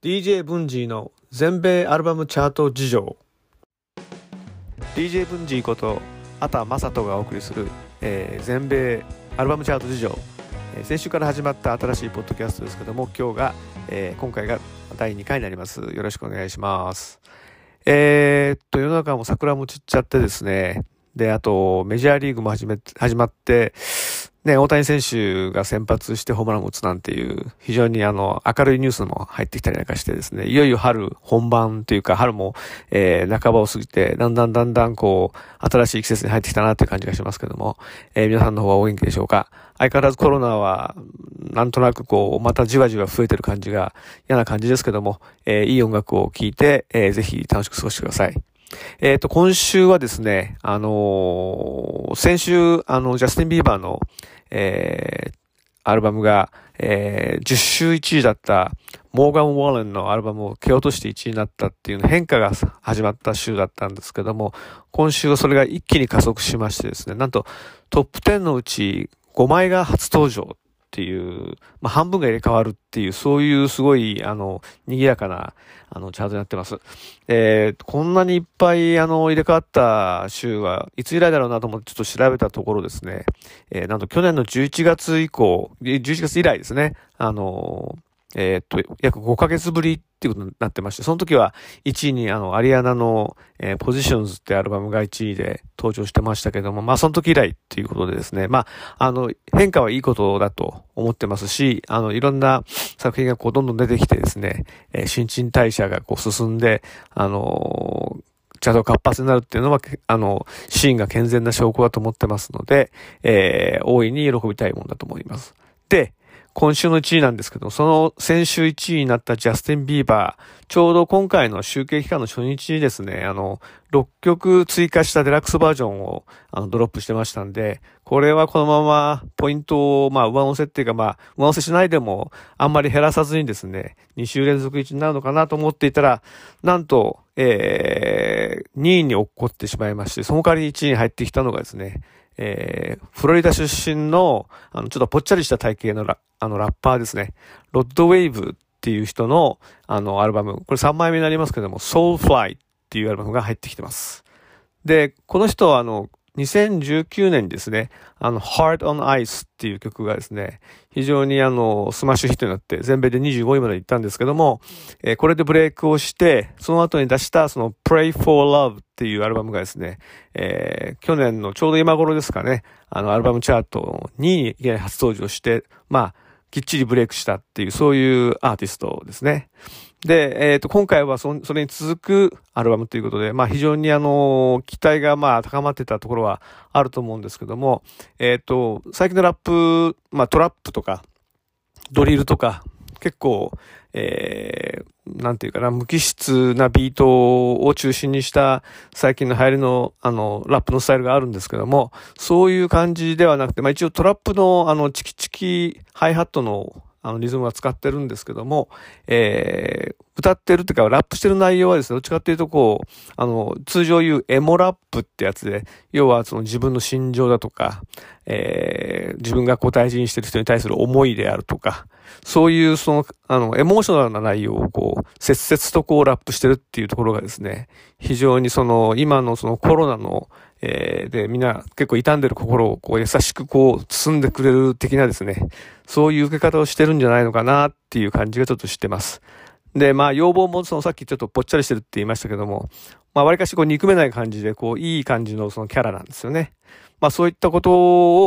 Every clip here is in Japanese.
DJ ブンジーの全米アルバムチャート事情。DJ ブンジーことあたまさとがお送りする、えー全米アルバムチャート事情、えー先週から始まった新しいポッドキャストですけども今日が、えー今回が第2回になります。よろしくお願いします。えーっと世の中も桜も散っちゃってですね。であとメジャーリーグも始め始まってね、大谷選手が先発してホームランを打つなんていう、非常にあの、明るいニュースも入ってきたりなんかしてですね、いよいよ春本番というか、春も、えー、半ばを過ぎて、だんだんだんだんこう、新しい季節に入ってきたなという感じがしますけども、えー皆さんの方はお元気でしょうか？相変わらずコロナは、なんとなくこう、またじわじわ増えてる感じが嫌な感じですけども、えーいい音楽を聴いて、えーぜひ楽しく過ごしてください。えっ、と、今週はですね、あのー先週、あの、ジャスティン・ビーバーの、えーアルバムが、えー10週1位だった、モーガン・ウォーレンのアルバムを蹴落として1位になったっていう変化が始まった週だったんですけども、今週はそれが一気に加速しましてですね、なんとトップ10のうち5枚が初登場っていう、まあ、半分が入れ替わるっていう、そういうすごい、あの、賑やかな、あの、チャートになってます。えー、こんなにいっぱい、あの、入れ替わった週はいつ以来だろうなと思ってちょっと調べたところですね、えー、なんと去年の11月以降、11月以来ですね、あのえーっと、約5ヶ月ぶりっていうことになってまして、その時は1位にあの、アリアナの、えー、ポジションズってアルバムが1位で登場してましたけども、まあその時以来っていうことでですね、まあ、あの、変化はいいことだと思ってますし、あの、いろんな作品がこうどんどん出てきてですね、えー新陳代謝がこう進んで、あのーチャートが活発になるっていうのは、あの、シーンが健全な証拠だと思ってますので、えー大いに喜びたいものだと思います。で、今週の1位なんですけど、その先週1位になったジャスティン・ビーバー、ちょうど今回の集計期間の初日にですね、あの、6曲追加したデラックスバージョンをあのドロップしてましたんで、これはこのままポイントを、まあ、上乗せっていうか、まあ、上乗せしないでも、あんまり減らさずにですね、2週連続1になるのかなと思っていたら、なんと、えー、2位に落っこってしまいまして、その代わりに1位に入ってきたのがですね、えー、フロリダ出身の、あの、ちょっとぽっちゃりした体型のラあの、ラッパーですね。 Rod Wave っていう人の、あの、アルバム。これ3枚目になりますけども、Soulfly っていうアルバムが入ってきてます。で、この人はあの、2019年にですね、あの、Heart on Ice っていう曲がですね、非常にあの、スマッシュヒットになって、全米で25位まで行ったんですけども、えーこれでブレイクをして、その後に出したその Pray for Love っていうアルバムがですね、えー去年のちょうど今頃ですかね、あの、アルバムチャート2位に初登場して、まあ、きっちりブレイクしたっていう、そういうアーティストですね。で、えっ、と、今回はそそれに続くアルバムということで、まあ非常にあの、期待がまあ高まってたところはあると思うんですけども、えっ、と、最近のラップ、まあトラップとか、ドリルとか、結構、えー、なんていうかな、無機質なビートを中心にした最近の流行りの、あの、ラップのスタイルがあるんですけども、そういう感じではなくて、まあ一応トラップの、あの、チキチキハイハットの、あの、リズムは使ってるんですけども、えー、歌ってるっていうか、ラップしてる内容はですね、どっちかっていうとこう、あの、通常言うエモラップってやつで、要はその自分の心情だとか、えー、自分がこう大事にしてる人に対する思いであるとか、そういうその、あの、エモーショナルな内容をこう、切々とこうラップしてるっていうところがですね、非常にその、今のそのコロナの、えー、で、みんな結構傷んでる心をこう優しくこう包んでくれる的なですね、そういう受け方をしてるんじゃないのかなっていう感じがちょっとしてます。で、まあ、要望もそのさっきちょっとぽっちゃりしてるって言いましたけども、まあ、割かしこう憎めない感じで、こう、いい感じのそのキャラなんですよね。まあ、そういったこと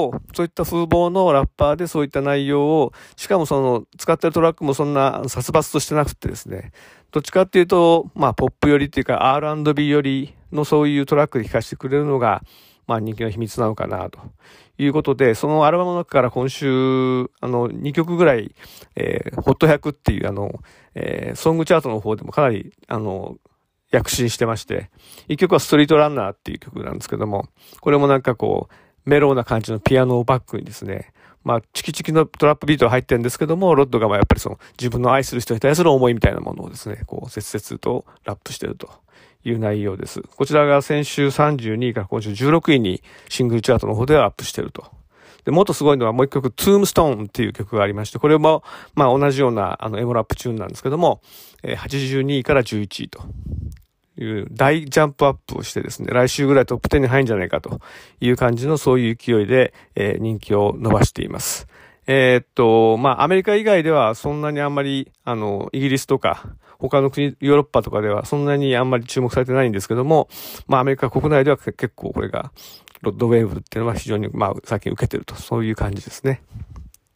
を、そういった風貌のラッパーでそういった内容を、しかもその、使ってるトラックもそんな殺伐としてなくてですね、どっちかっていうと、まあ、ポップ寄りっていうか、R&B 寄りのそういうトラックで聴かせてくれるのが、まあ、人気の秘密なのかな、ということで、そのアルバムの中から今週、あの、2曲ぐらい、えー、ホット100っていう、あの、えー、ソングチャートの方でもかなり、あの、躍進してまして、一曲はストリートランナーっていう曲なんですけども、これもなんかこう、メローな感じのピアノをバックにですね、まあ、チキチキのトラップビートが入ってるんですけども、ロッドがまあやっぱりその自分の愛する人に対する思いみたいなものをですね、こう、切々とラップしてると。いう内容です。こちらが先週32位から今週16位にシングルチャートの方ではアップしてると。で、もっとすごいのはもう一曲、 Tombstone っていう曲がありまして、これも、まあ同じような、あの、エモラップチューンなんですけども、えー、82位から11位と。いう大ジャンプアップをしてですね、来週ぐらいトップ10に入るんじゃないかという感じのそういう勢いで、えー、人気を伸ばしています。えー、っと、まあ、アメリカ以外ではそんなにあんまり、あの、イギリスとか、他の国、ヨーロッパとかではそんなにあんまり注目されてないんですけども、まあ、アメリカ国内では結構これが、ロッドウェーブっていうのは非常に、まあ、最近受けてると、そういう感じですね。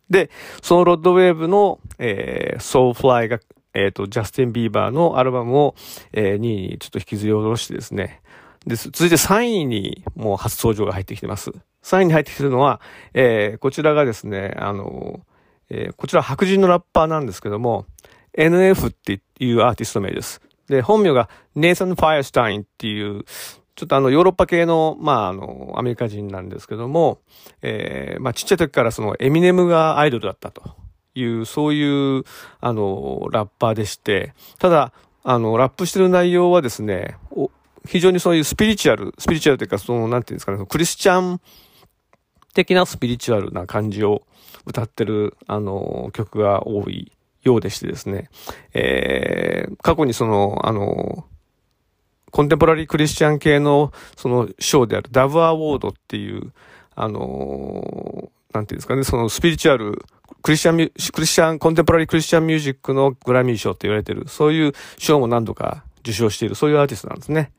で、そのロッドウェーブの、えー、 SoulFly が、えっ、ー、と、ジャスティン・ビーバーのアルバムを、えー、2位にちょっと引きずり下ろしてですね。です、続いて3位にもう初登場が入ってきてます。3位に入ってきてるのは、えー、こちらがですね、あの、えー、こちら白人のラッパーなんですけども、NF っていうアーティスト名です。で、本名がネイサン・ファイアスタインっていう、ちょっとあの、ヨーロッパ系の、まあ、あの、アメリカ人なんですけども、えー、まあ、ちっちゃい時からその、エミネムがアイドルだったという、そういう、あの、ラッパーでして、ただ、あの、ラップしてる内容はですね、非常にそういうスピリチュアル、スピリチュアルというか、その、なんていうんですかね、クリスチャン的なスピリチュアルな感じを歌ってる、あの、曲が多いようでしてですね、えー、過去にその、あの、コンテンポラリークリスチャン系のその賞であるダブアワードっていう、あのなんていうんですかね、そのスピリチュアル、クリスチャン、クリスチャン、コンテンポラリークリスチャンミュージックのグラミー賞って言われてる、そういう賞も何度か受賞している、そういうアーティストなんですね。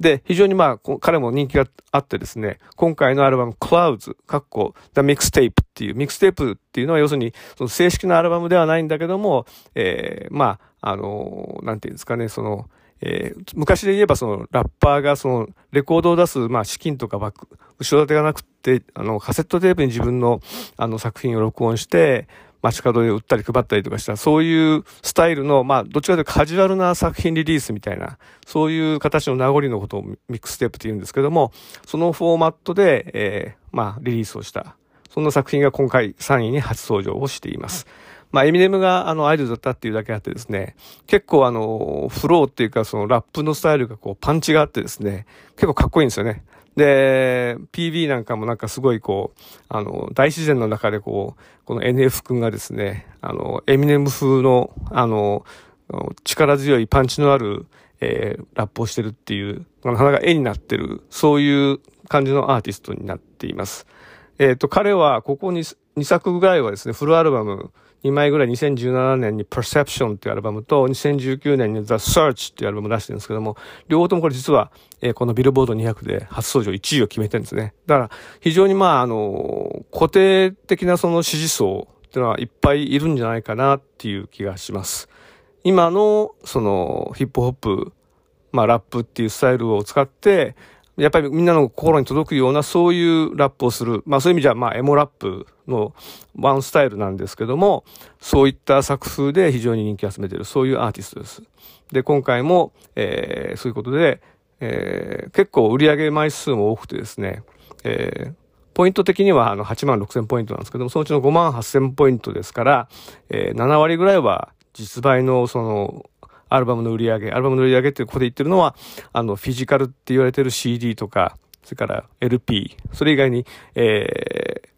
で、非常にまあ、彼も人気があってですね、今回のアルバム Clouds、かっこ The Mixtape っていう、ミックステープっていうのは要するに、その正式なアルバムではないんだけども、えー、まあ、あのなんていうんですかね、その、えー、昔で言えばそのラッパーがそのレコードを出す、まあ資金とかバック、後ろ盾がなくって、あの、カセットテープに自分のあの作品を録音して、街角で売ったり配ったりとかした、そういうスタイルの、まあ、どっちかというとカジュアルな作品リリースみたいな、そういう形の名残のことをミックステープって言うんですけども、そのフォーマットで、えー、まあ、リリースをした、そんな作品が今回3位に初登場をしています。まあ、エミネムがあのアイドルだったっていうだけあってですね、結構あの、フローっていうかそのラップのスタイルがこうパンチがあってですね、結構かっこいいんですよね。で、PB なんかもなんかすごいこう、あの、大自然の中でこう、この NF 君がですね、あの、エミネム風の、あの、力強いパンチのある、えー、ラップをしてるっていう、なかなか絵になってる、そういう感じのアーティストになっています。えっ、ー、と、彼はここに2作ぐらいはですね、フルアルバム、2枚ぐらい2017年に Perception っていうアルバムと2019年に The Search っていうアルバム出してるんですけども、両方ともこれ実は、えー、このビルボード200で初登場1位を決めてるんですね。だから非常にまああの、固定的なその支持層っていうのはいっぱいいるんじゃないかなっていう気がします。今のそのヒップホップ、まあラップっていうスタイルを使って、やっぱりみんなの心に届くようなそういうラップをする。まあそういう意味じゃ、まあエモラップのワンスタイルなんですけども、そういった作風で非常に人気を集めている、そういうアーティストです。で、今回も、えー、そういうことで、えー、結構売上枚数も多くてですね、えー、ポイント的にはあの8万6千ポイントなんですけども、そのうちの5万8千ポイントですから、えー、7割ぐらいは実売のそのアルバムの売り上げ、アルバムの売り上げってここで言ってるのは、あの、フィジカルって言われてる CD とか、それから LP、それ以外に、えー、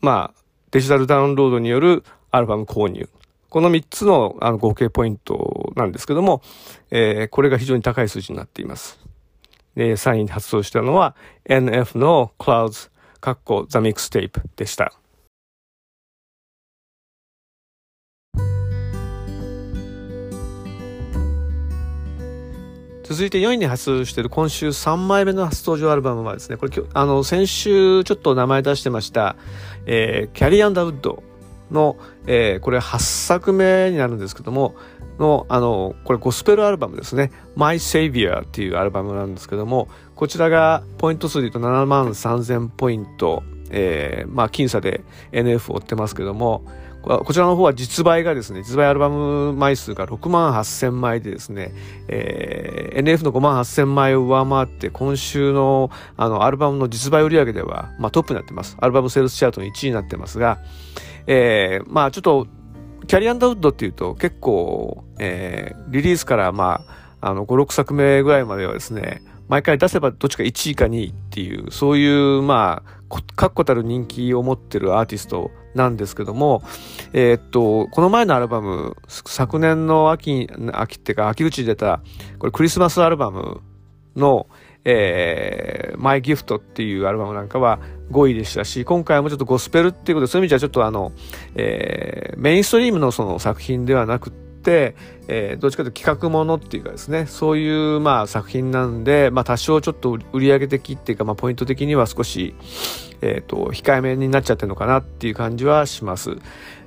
まあ、デジタルダウンロードによるアルバム購入。この3つのあの合計ポイントなんですけども、えー、これが非常に高い数字になっています。で、3位に発動したのは NF の Clouds、カッコ The Mixtape でした。続いて4位に発している今週3枚目の初登場アルバムはですね、これ、あの、先週ちょっと名前出してました、えー、キャリーアンダウッドの、えー、これ8作目になるんですけども、の、あの、これゴスペルアルバムですね。My Savior っていうアルバムなんですけども、こちらがポイント数で言うと7万3000ポイント、えー、まあ、僅差で NF を追ってますけども、こちらの方は実売がですね、実売アルバム枚数が6万8000枚でですね、えー、NF の5万8000枚を上回って、今週のあのアルバムの実売売上では、まあ、トップになってます。アルバムセールスチャートの1位になってますが、えー、まあちょっと、キャリアンダウッドっていうと結構、えー、リリースからまあ、あの、5、6作目ぐらいまではですね、毎回出せばどっちか1位か2位っていう、そういう、まあ、確固たる人気を持ってるアーティストなんですけども、えー、っと、この前のアルバム、昨年の秋、秋っていうか秋口に出た、これクリスマスアルバムの、えー、マイギフトっていうアルバムなんかは5位でしたし、今回もちょっとゴスペルっていうことで、そういう意味じゃちょっとあの、えー、メインストリームのその作品ではなくて、えー、どっちかというと企画ものっていうかですね、そういうまあ作品なんで、まあ多少ちょっと売上的っていうか、まあポイント的には少し、えっ、ー、と、控えめになっちゃってるのかなっていう感じはします。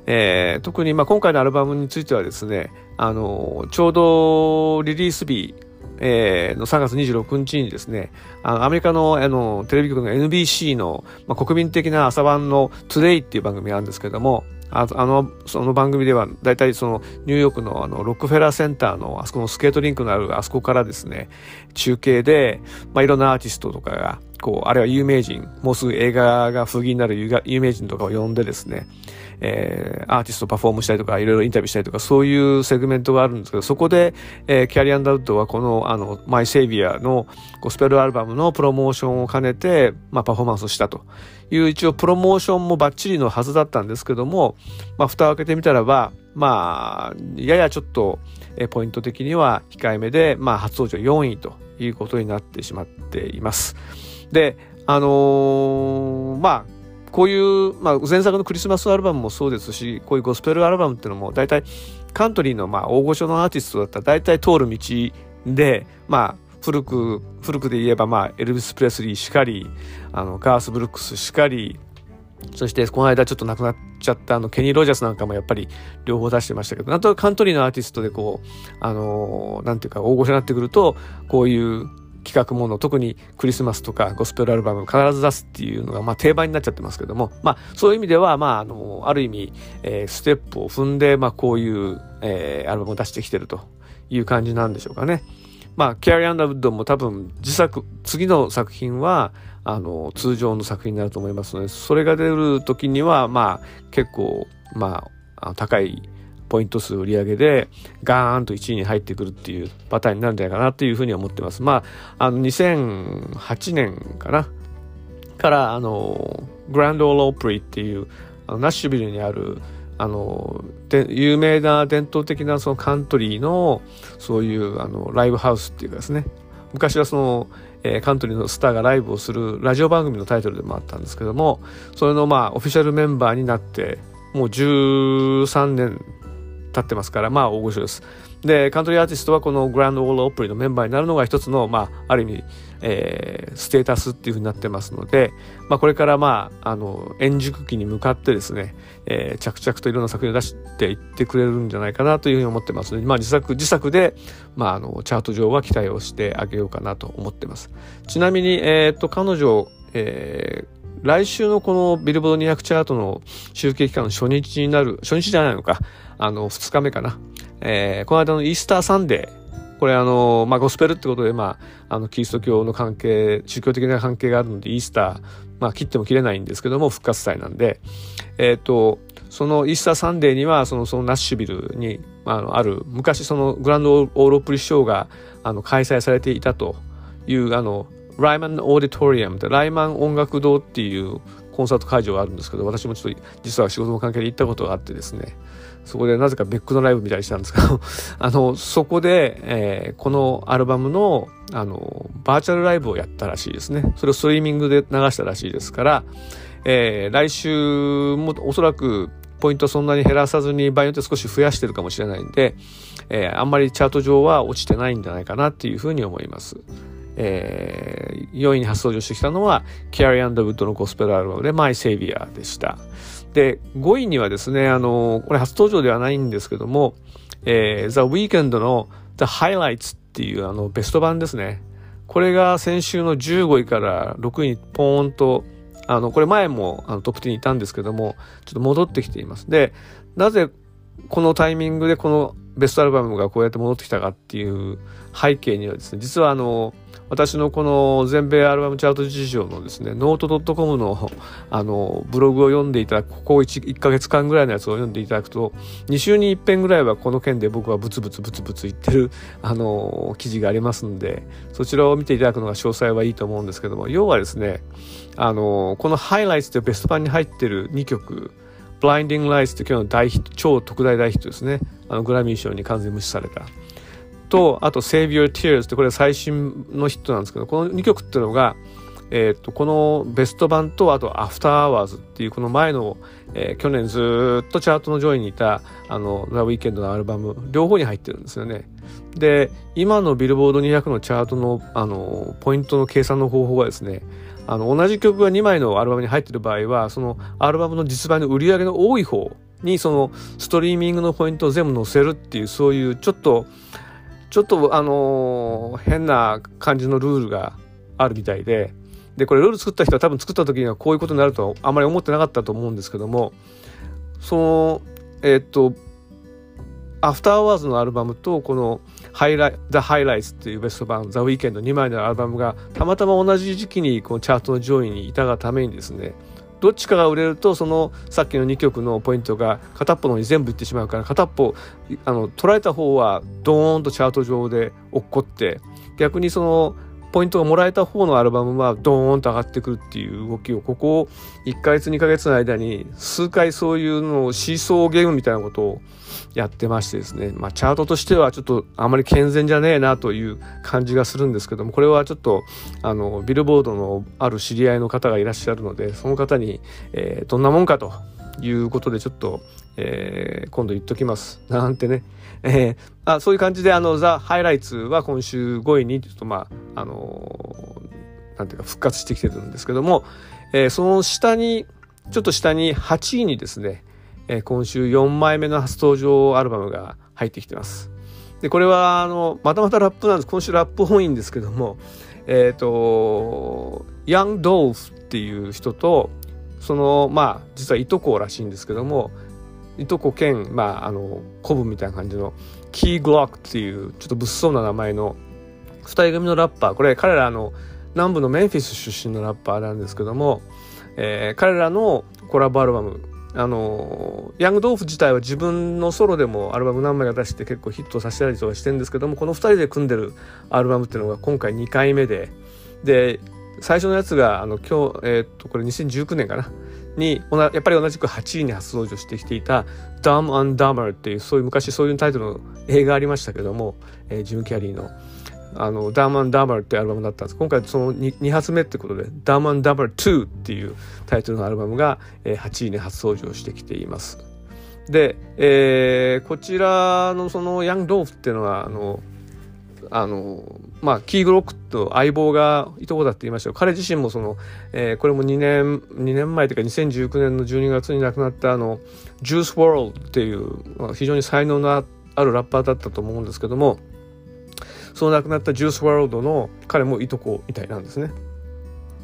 えー、特にまあ今回のアルバムについてはですね、あの、ちょうどリリース日、えー、の3月26日にですね、あのアメリカのあのテレビ局の NBC の、まあ、国民的な朝晩の Today っていう番組があるんですけれども、ああの、その番組では、大体そのニューヨークのあのロックフェラーセンターのあそこのスケートリンクのあるあそこからですね、中継で、まあ、いろんなアーティストとかが、こう、あるいは有名人、もうすぐ映画が封切りになる有名人とかを呼んでですね、えー、アーティストパフォームしたりとか、いろいろインタビューしたりとか、そういうセグメントがあるんですけど、そこで、えー、キャリー・アンダーウッドはこの、あの、 My Savior のゴスペルアルバムのプロモーションを兼ねて、まあ、パフォーマンスをしたという、一応プロモーションもバッチリのはずだったんですけども、まあ、蓋を開けてみたらば、まあ、ややちょっと、え、ポイント的には控えめで、まあ、初登場4位ということになってしまっています。で、あのー、まあ、こういう、まあ、前作のクリスマスアルバムもそうですし、こういうゴスペルアルバムっていうのも、大体カントリーのまあ大御所のアーティストだったら大体通る道で、まあ、古く、古くで言えば、まあ、エルビス・プレスリーしかり、あの、ガース・ブルックスしかり、そして、この間ちょっと亡くなっちゃったあの、ケニー・ロジャースなんかもやっぱり両方出してましたけど、なんとカントリーのアーティストでこう、あの、なんていうか大御所になってくると、こういう企画もの特にクリスマスとかゴスペルアルバム必ず出すっていうのが、まあ、定番になっちゃってますけども、まあ、そういう意味では、まあ、あのある意味、えー、ステップを踏んで、まあ、こういう、えー、アルバムを出してきてるという感じなんでしょうかね。まあ、キャリー・アンダーウッドも多分自作次の作品はあの通常の作品になると思いますのでそれが出る時にはまあ結構まあ高いポイント数売り上げでガーンと1位に入ってくるっていうパターンになるんじゃないかなというふうに思ってます。まあ、あの2008年かなからあのグランドオールオプリっていうあのナッシュビルにあるあので有名な伝統的なそのカントリーのそういうあのライブハウスっていうかですね昔はその、えー、カントリーのスターがライブをするラジオ番組のタイトルでもあったんですけどもそれのまあオフィシャルメンバーになってもう13年立ってますから、まあ大御所です。で、カントリーアーティストはこのグランドオールオープリのメンバーになるのが一つの、まあ、ある意味、えー、ステータスっていうふうになってますので、まあ、これからまあ、あの、円熟期に向かってですね、えー、着々といろんな作品を出していってくれるんじゃないかなというふうに思ってますので、まあ、自作、自作で、まあ、あの、チャート上は期待をしてあげようかなと思ってます。ちなみに、えっ、と、彼女、えー、来週のこのビルボード200チャートの集計期間の初日になる、初日じゃないのか、あの、2日目かな。えー、この間のイースターサンデー、これあの、まあ、ゴスペルってことで、まあ、あの、キリスト教の関係、宗教的な関係があるので、イースター、まあ、切っても切れないんですけども、復活祭なんで、えっ、ー、と、そのイースターサンデーには、その、そのナッシュビルに、あの、ある、昔そのグランドオーロプリショーが、あの、開催されていたという、あの、ライマンオーディトリアムってライマン音楽堂っていうコンサート会場があるんですけど私もちょっと実は仕事の関係で行ったことがあってですねそこでなぜか別クのライブ見たりしたんですけど あのそこで、えー、このアルバムのあのバーチャルライブをやったらしいですねそれをストリーミングで流したらしいですから、えー、来週もおそらくポイントそんなに減らさずに場合によって少し増やしてるかもしれないんで、えー、あんまりチャート上は落ちてないんじゃないかなっていうふうに思います。えー、4位に初登場してきたのは、キャリー・アンダーウッドのゴスペルアルバムで、マイ・セイビアでした。で、5位にはですね、あの、これ初登場ではないんですけども、えー、ザ・ウィークエンドの The Highlights っていうあのベスト版ですね。これが先週の15位から6位にポーンと、あの、これ前もあのトップ10にいたんですけども、ちょっと戻ってきています。で、なぜこのタイミングでこのベストアルバムがこうやって戻ってきたかっていう背景にはですね、実はあの、私のこの全米アルバムチャート事情のですねノート .com のあのブログを読んでいただくここ 1, 1ヶ月間ぐらいのやつを読んでいただくと2週に1遍ぐらいはこの件で僕はブツブツブツブツ言ってるあの記事がありますんでそちらを見ていただくのが詳細はいいと思うんですけども要はですねあのこの Highlights というベスト版に入ってる2曲 Blinding Lights って今日の大ヒット超特大大ヒットですね。あのグラミー賞に完全無視された。とあと Save Your Tears ってこれ最新のヒットなんですけどこの2曲っていうのがえーと、このベスト版とあと「 After Hours っていうこの前の、えー、去年ずっとチャートの上位にいたあの「ザ・ウィーケンドのアルバム両方に入ってるんですよね。で今のビルボード200のチャートのあのポイントの計算の方法はですねあの同じ曲が2枚のアルバムに入ってる場合はそのアルバムの実売の売り上げの多い方にそのストリーミングのポイントを全部載せるっていうそういうちょっとちょっとあのー、変な感じのルールがあるみたいででこれルール作った人は多分作った時にはこういうことになるとあまり思ってなかったと思うんですけどもそのえー、っとアフターワーズのアルバムとこのハイライ「ザ・ハイライツ」っていうベスト版「ザ・ウィーケンド」2枚のアルバムがたまたま同じ時期にこのチャートの上位にいたがためにですねどっちかが売れるとそのさっきの2曲のポイントが片っぽのに全部いってしまうから片っぽあの捉えた方はドーンとチャート上で落っこって逆にそのポイントがもらえた方のアルバムはドーンと上がってくるっていう動きをここ1ヶ月2ヶ月の間に数回そういうのをシーソーゲームみたいなことをやってましてですね、まあ、チャートとしてはちょっとあまり健全じゃねえなという感じがするんですけどもこれはちょっとあのビルボードのある知り合いの方がいらっしゃるのでその方に、え、どんなもんかということでちょっと、えー、今度言っときます。なんてね、えー、あそういう感じであのザ・ハイライツは今週5位にちょっとまああのなんていうか復活してきてるんですけども、えー、その下にちょっと下に8位にですねえ今週4枚目の初登場アルバムが入ってきてます。でこれはあのまたまたラップなんです。今週ラップ多いんですけどもえっ、ー、とヤン・ドーフっていう人とそのまあ実はいとこらしいんですけどもいとこ兼まああのコブみたいな感じのキー・グロックっていうちょっと物騒な名前の2人組のラッパー。これ彼らの南部のメンフィス出身のラッパーなんですけども、えー、彼らのコラボアルバム。あのヤングドーフ自体は自分のソロでもアルバム何枚か出して結構ヒットさせたりとかしてるんですけどもこの2人で組んでるアルバムっていうのが今回2回目で。で最初のやつがあの今日、えー、っとこれ2019年かな。にやっぱり同じく8位に初登場してきていた「Dumb and Dumber」っていうそういう昔そういうタイトルの映画ありましたけども、えー、ジム・キャリーの。あの、ダーマン・ダーマルっていうアルバムだったんです。今回その 2, 2発目ってことで、ダーマン・ダーマル2っていうタイトルのアルバムが、えー、8位に初登場してきています。で、えー、こちらのそのヤング・ドーフっていうのは、あの、あの、まあ、キーグロックと相棒がいとこだって言いました彼自身もその、えー、これも2年、2年前というか2019年の12月に亡くなったあの、ジュース・ワールドっていう、まあ、非常に才能のあるラッパーだったと思うんですけども、その亡くなったジュースワールドの彼もいとこみたいなんですね。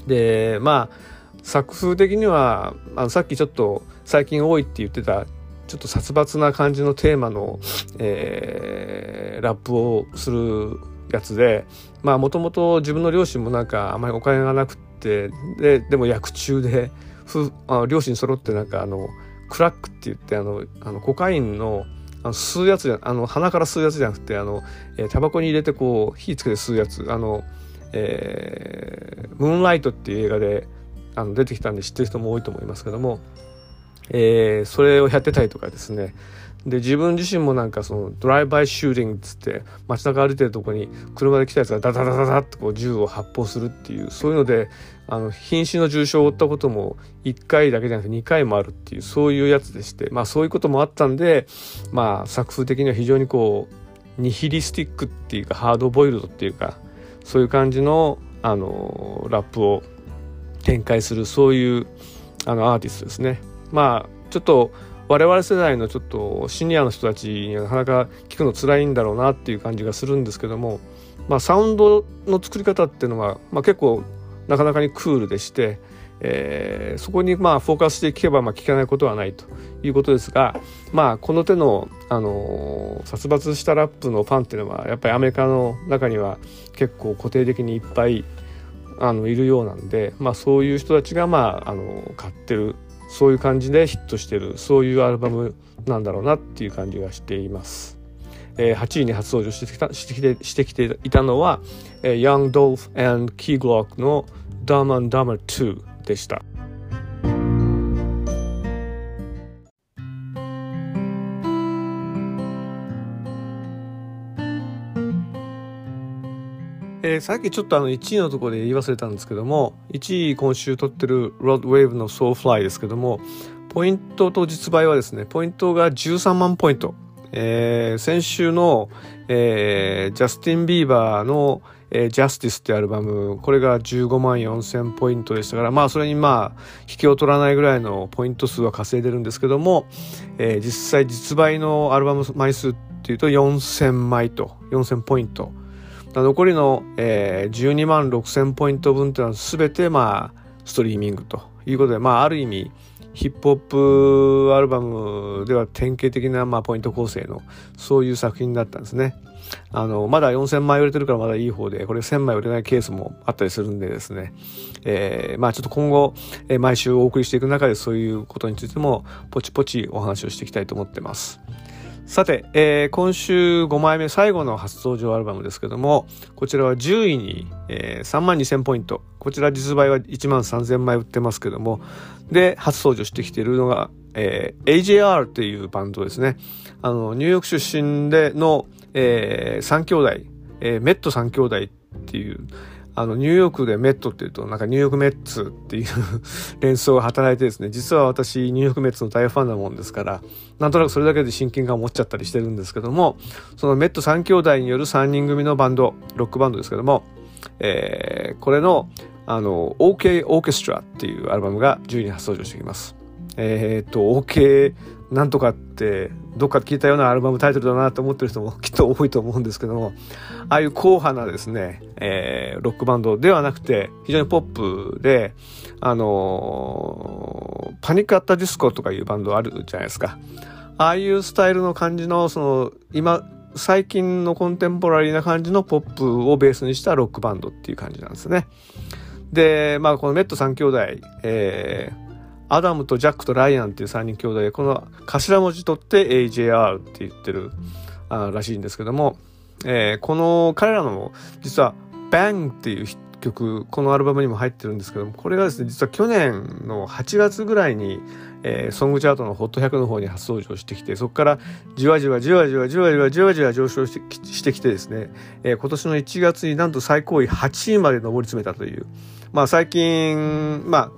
でまあ作風的にはあのさっきちょっと最近多いって言ってたちょっと殺伐な感じのテーマの、えー、ラップをするやつでまあもともと自分の両親もなんかあまりお金がなくってででも役中でふあ両親揃ってなんかあのクラックって言ってあのあのコカインのあの吸うやつじゃあの鼻から吸うやつじゃなくてあの、えー、タバコに入れてこう火つけて吸うやつあの、えー、ムーンライトっていう映画であの出てきたんで知ってる人も多いと思いますけども、えー、それをやってたりとかですね。で自分自身もなんかそのドライバイシューティングっつって街中歩いてるとこに車で来たやつがダダダダダッとこう銃を発砲するっていうそういうのであの瀕死の重傷を負ったことも1回だけじゃなくて2回もあるっていうそういうやつでしてまあそういうこともあったんでまあ作風的には非常にこうニヒリスティックっていうかハードボイルドっていうかそういう感じのあのラップを展開するそういうあのアーティストですね。まあちょっと我々世代のちょっとシニアの人たちにはなかなか聞くの辛いんだろうなっていう感じがするんですけども、まあ、サウンドの作り方っていうのは、まあ、結構なかなかにクールでして、えー、そこにまあフォーカスして聞けばまあ聞かないことはないということですが、まあ、この手の、あのー、殺伐したラップのファンっていうのはやっぱりアメリカの中には結構固定的にいっぱいあのいるようなんで、まあ、そういう人たちが、まあ、あの買ってるそういう感じでヒットしてるそういうアルバムなんだろうなっていう感じがしています。えー、8位に初登場してきたしてきてしてきていたのは、えー、Young Dolph and Key Glock の Dumb and Dumber 2でした。えー、さっきちょっとあの1位のところで言い忘れたんですけども1位今週取ってる Rod Wave の Soulfly ですけどもポイントと実売はですねポイントが13万ポイント、えー、先週の、えー、ジャスティン・ビーバーのえー、ジャスティスってアルバム、これが15万4000ポイントでしたから、まあそれにまあ、引きを取らないぐらいのポイント数は稼いでるんですけども、えー、実際実売のアルバム枚数っていうと4000枚と、4000ポイント。残りの、えー、12万6000ポイント分っていうのは全てまあストリーミングということでまあある意味ヒップホップアルバムでは典型的なまあポイント構成のそういう作品だったんですね。あのまだ4000枚売れてるからまだいい方でこれ1000枚売れないケースもあったりするんでですね、えー、まあちょっと今後、えー、毎週お送りしていく中でそういうことについてもポチポチお話をしていきたいと思ってます。さて、えー、今週5枚目最後の初登場アルバムですけども、こちらは10位に、えー、3万2000ポイント。こちら実売は1万3000枚売ってますけども、で、初登場してきているのが、えー、AJR っていうバンドですね。あの、ニューヨーク出身での、えー、3兄弟、えー、メット3兄弟っていう、あの、ニューヨークでメットっていうと、なんかニューヨークメッツっていう 連想が働いてですね、実は私、ニューヨークメッツの大ファンなもんですから、なんとなくそれだけで親近感を持っちゃったりしてるんですけども、そのメット3兄弟による3人組のバンド、ロックバンドですけども、えー、これの、あの、OK オーケストラっていうアルバムが10位に初登場してきます。えー、っと、OK なんとかってどっかで聞いたようなアルバムタイトルだなと思ってる人もきっと多いと思うんですけどもああいう硬派なですね、えー、ロックバンドではなくて非常にポップであのー、パニックアッタディスコとかいうバンドあるじゃないですかああいうスタイルの感じのその今最近のコンテンポラリーな感じのポップをベースにしたロックバンドっていう感じなんですね。で、まあこのメット3兄弟、えー、アダムとジャックとライアンっていう3人兄弟でこの頭文字取って AJR って言ってるあらしいんですけども、えー、この彼らの実は Bang っていう曲このアルバムにも入ってるんですけどもこれがですね実は去年の8月ぐらいに、えー、ソングチャートの HOT100 の方に初登場してきてそこからじわじわじわじわじわじわじわじわ上昇してしてきてですね、えー、今年の1月になんと最高位8位まで上り詰めたという。まあ最近まあ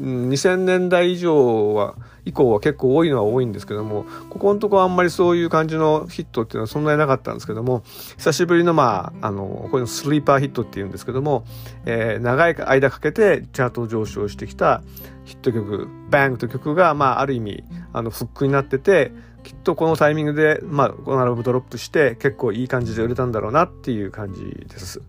2000年代以上は以降は結構多いのは多いんですけどもここのとこあんまりそういう感じのヒットっていうのはそんなになかったんですけども久しぶりのまああのこういうのスリーパーヒットっていうんですけども、えー、長い間かけてチャート上昇してきたヒット曲「バングという曲が、まあ、ある意味あのフックになっててきっとこのタイミングで、まあ、このアルバムドロップして結構いい感じで売れたんだろうなっていう感じです。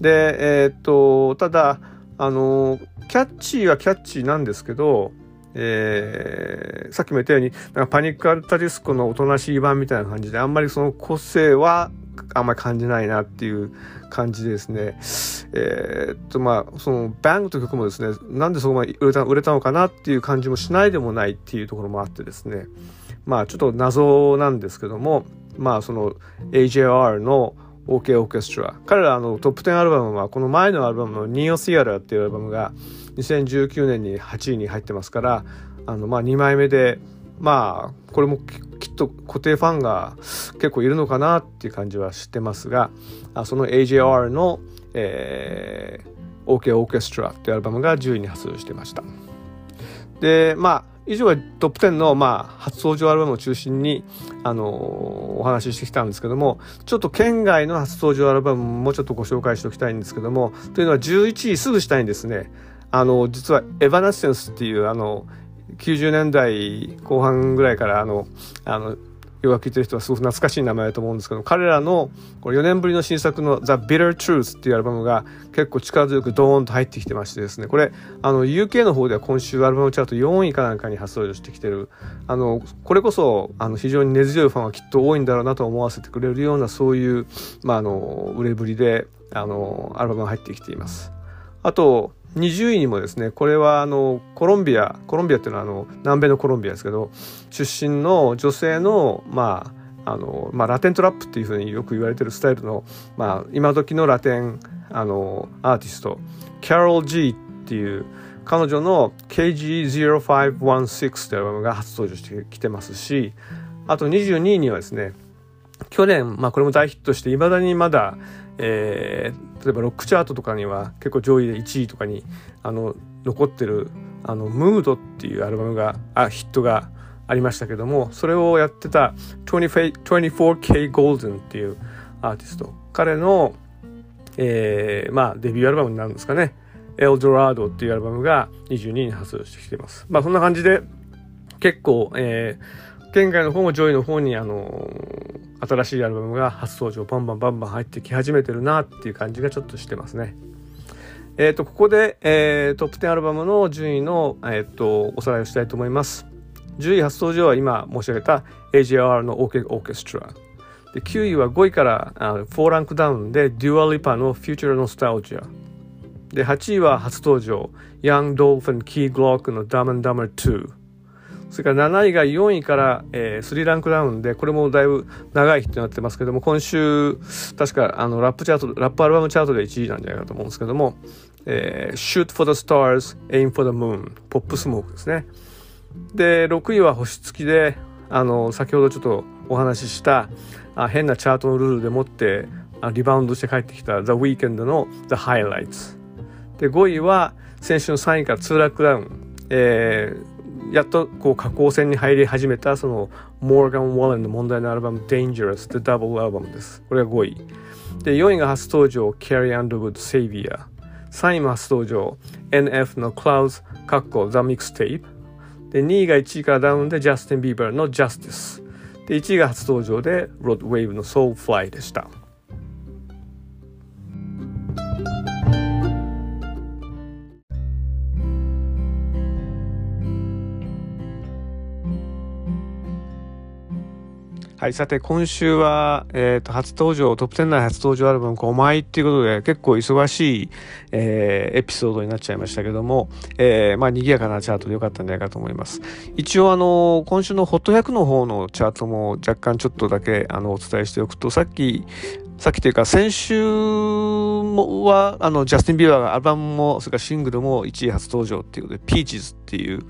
でえー、っとただあのキャッチーはキャッチーなんですけど、えー、さっきも言ったようになんかパニックアルタディスコのおとなしい版みたいな感じであんまりその個性はあんまり感じないなっていう感じでですね。えー、っとまあそのバングという曲もですねなんでそこまで売れた売れたのかなっていう感じもしないでもないっていうところもあってですね。まあちょっと謎なんですけどもまあその AJR の OK オーケストラ彼らのトップ10アルバムはこの前のアルバムの Neo Theater っていうアルバムが2019年に8位に入ってますからあのまあ2枚目でまあこれもきっと固定ファンが結構いるのかなっていう感じはしてますがその AJR の、えー、OK オーケストラっていうアルバムが10位に発表してました。でまあ以上がトップ10の、まあ、初登場アルバムを中心に、あのー、お話ししてきたんですけども、ちょっと県外の初登場アルバムもちょっとご紹介しておきたいんですけども、というのは11位すぐ下にですね、あの、実はエヴァナッセンスっていう、あの、90年代後半ぐらいから、あの、あの、洋楽聴いてる人はすごく懐かしい名前だと思うんですけど彼らのこれ4年ぶりの新作の「The Bitter Truth」っていうアルバムが結構力強くドーンと入ってきてましてですねこれあの UK の方では今週アルバムチャート4位かなんかに初登場してきてるあのこれこそあの非常に根強いファンはきっと多いんだろうなと思わせてくれるようなそういう、まあ、あの売れぶりであのアルバムが入ってきています。あと20位にもですねこれはあのコロンビアコロンビアっていうのはあの南米のコロンビアですけど出身の女性のまああのまあ、ラテントラップっていうふうによく言われてるスタイルの、まあ、今時のラテンあのアーティストキャロル・ G っていう彼女の KG0516 ってアルバムが初登場してきてますしあと22位にはですね去年、まあ、これも大ヒットしていまだにまだえー、例えばロックチャートとかには結構上位で1位とかにあの残ってる「あのムードっていうアルバムがあヒットがありましたけどもそれをやってた 24K Golden っていうアーティスト。彼の、えー、まあデビューアルバムになるんですかね「エルドラード」っていうアルバムが22位に発表してきています。まあそんな感じで結構、えー、県外の方も上位の方にあの新しいアルバムが初登場バンバンバンバン入ってき始めてるなっていう感じがちょっとしてますね。えっ、ー、とここで、えー、トップ10アルバムの順位の、えーと、おさらいをしたいと思います。10位初登場は今申し上げた AJR の OK オーケストラ。で9位は5位からあ4ランクダウンでデュアリパの Future Nostalgia。で8位は初登場ヤン・ドルフィン・キー・グロックの Dumb and Dumber 2。それから7位が4位から、えー、3ランクダウンで、これもだいぶ長いヒットになってますけども、今週、確かあのラップチャート、ラップアルバムチャートで1位なんじゃないかと思うんですけども、えー、Shoot for the Stars, Aim for the Moon, ポップスモークですね。で、6位は星付きで、あの、先ほどちょっとお話しした、あ変なチャートのルールでもってあリバウンドして帰ってきた The Weeknd の The Highlights。で、5位は先週の3位から2ラックダウン。えー、やっとこう下降線に入り始めたそのモーガン・ウォーレンの問題のアルバム Dangerous ってダブルアルバムです。これが5位。で、4位が初登場 Carrie Underwood Savior。3位も初登場 NF の Clouds カッコ The Mixtape。で、2位が1位からダウンでジャスティン・ビーバーの Justice。で、1位が初登場で Rod Wave の Soulfly でした。はい、さて今週は、えーと、初登場トップ10内初登場アルバム5枚っていうことで結構忙しい、えー、エピソードになっちゃいましたけども、えー、まあ賑やかなチャートでよかったんじゃないかと思います。一応あの今週のホット100の方のチャートも若干ちょっとだけあのお伝えしておくとさっきさっきというか先週もはあのジャスティン・ビーバーがアルバムもそれからシングルも1位初登場っていうことで「ピーチズっていう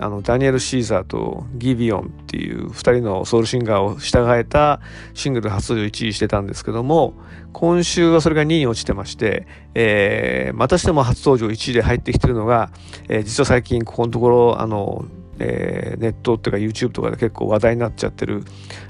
あのダニエル・シーザーとギビオンっていう2人のソウルシンガーを従えたシングル初登場1位してたんですけども今週はそれが2位に落ちてまして、えー、またしても初登場1位で入ってきてるのが、えー、実は最近ここのところあのえー、ネットっていうか YouTube とかで結構話題になっちゃってる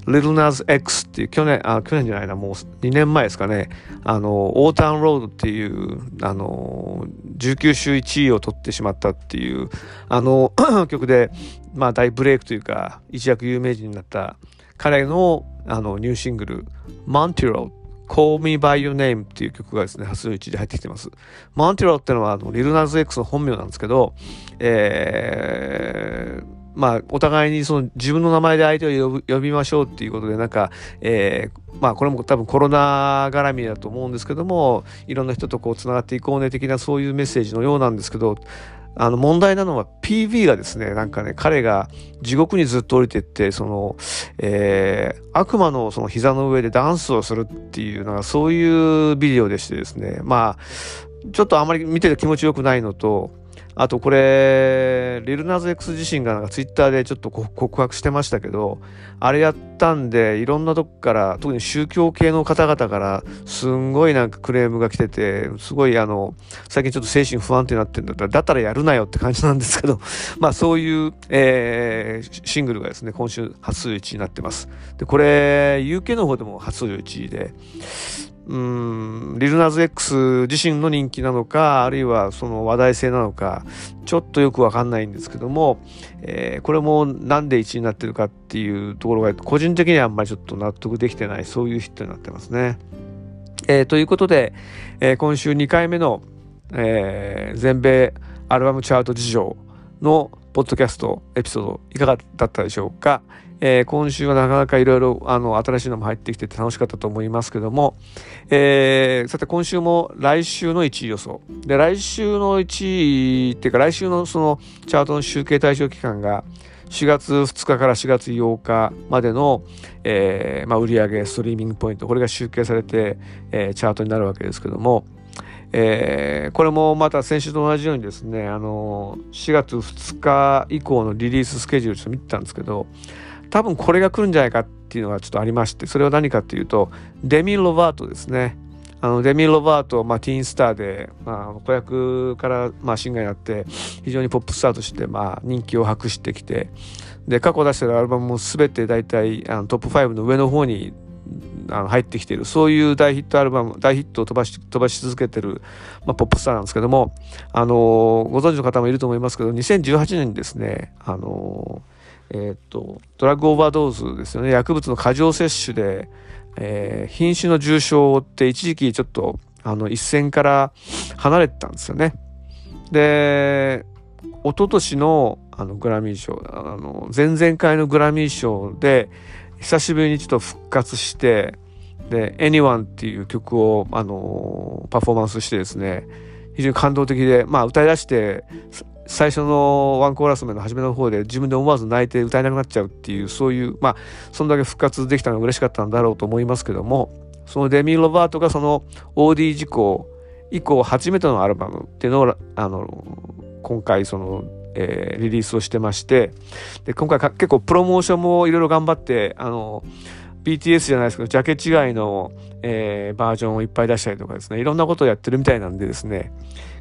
Little Nas X っていう去年、あ、去年じゃないな、もう2年前ですかね、あの、オータンロードっていう、あの、19週1位を取ってしまったっていう、あの、曲で、まあ大ブレイクというか、一躍有名人になった彼のあのニューシングル、Montreal Call Me By Your Name っていう曲がですね、初の1で入ってきてます。モンティロってのは、リルナーズ X の本名なんですけど、えー、まあ、お互いにその自分の名前で相手を呼びましょうっていうことで、なんか、えー、まあ、これも多分コロナ絡みだと思うんですけども、いろんな人とこう、つながっていこうね的なそういうメッセージのようなんですけど、あの問題なのは PV がですね、なんかね、彼が地獄にずっと降りてって、その、えー、悪魔のその膝の上でダンスをするっていうのが、そういうビデオでしてですね、まあ、ちょっとあまり見てて気持ちよくないのと、あとこれ、リルナーズ X 自身がなんかツイッターでちょっと告白してましたけど、あれやったんで、いろんなとこから、特に宗教系の方々から、すんごいなんかクレームが来てて、すごいあの、最近ちょっと精神不安定になってるんだったら、だったらやるなよって感じなんですけど、まあそういう、えー、シングルがですね、今週初1位になってます。で、これ、UK の方でも初1位で、うんリルナーズ X 自身の人気なのかあるいはその話題性なのかちょっとよくわかんないんですけども、えー、これもなんで1位になってるかっていうところが個人的にはあんまりちょっと納得できてないそういうヒットになってますね。えー、ということで、えー、今週2回目の、え全米アルバムチャート事情のポッドキャストエピソードいかがだったでしょうか、えー、今週はなかなかいろいろあの新しいのも入ってきてて楽しかったと思いますけども、えー、さて今週も来週の1位予想。で来週の1位っていうか来週のそのチャートの集計対象期間が4月2日から4月8日までの、えーまあ、売上ストリーミングポイント。これが集計されて、えー、チャートになるわけですけども、えー、これもまた先週と同じようにですねあの4月2日以降のリリーススケジュールちょっと見てたんですけど多分これが来るんじゃないかっていうのがちょっとありましてそれは何かっていうとデミ・ロバートですね。あのデミ・ロバート、まあ、ティーンスターで、まあ、子役から、まあ、シンガーになって非常にポップスターとして、まあ、人気を博してきてで過去出してるアルバムも全て大体あのトップ5の上の方にあの入ってきている。そういう大ヒットアルバム大ヒットを飛ばし飛ばし続けてる、まあ、ポップスターなんですけども、あのご存知の方もいると思いますけど2018年にですね、あのえー、とドラッグオーバードーズですよね薬物の過剰摂取で、えー、瀕死の重傷を負って一時期ちょっとあの一線から離れてたんですよね。で一昨年のあのグラミー賞あの前々回のグラミー賞で久しぶりにちょっと復活してで「Anyone」っていう曲を、あのパフォーマンスしてですね非常に感動的で、まあ、歌い出して最初のワンコーラス目の初めの方で自分で思わず泣いて歌えなくなっちゃうっていうそういうまあそんだけ復活できたのが嬉しかったんだろうと思いますけどもそのデミー・ロバートがその OD 事故以降初めてのアルバムっていうのをあの今回そのえー、リリースをしてましてで今回結構プロモーションもいろいろ頑張ってあの BTS じゃないですけどジャケ違いの、えー、バージョンをいっぱい出したりとかですねいろんなことをやってるみたいなんでですね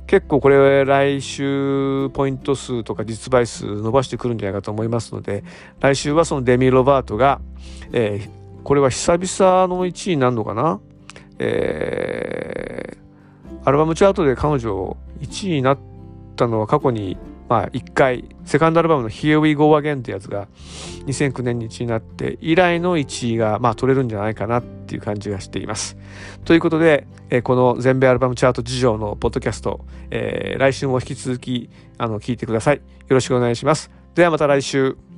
結構これ来週ポイント数とか実売数伸ばしてくるんじゃないかと思いますので来週はそのデミ・ロバートが、えー、これは久々の1位になるのかな、えー、アルバムチャートで彼女1位になったのは過去にまあ、1回セカンドアルバムの「Here We Go Again」ってやつが2009年に1位になって以来の1位が、まあ、取れるんじゃないかなっていう感じがしています。ということで、え、この全米アルバムチャート事情のポッドキャスト、えー、来週も引き続きあの聞いてください。よろしくお願いします。ではまた来週。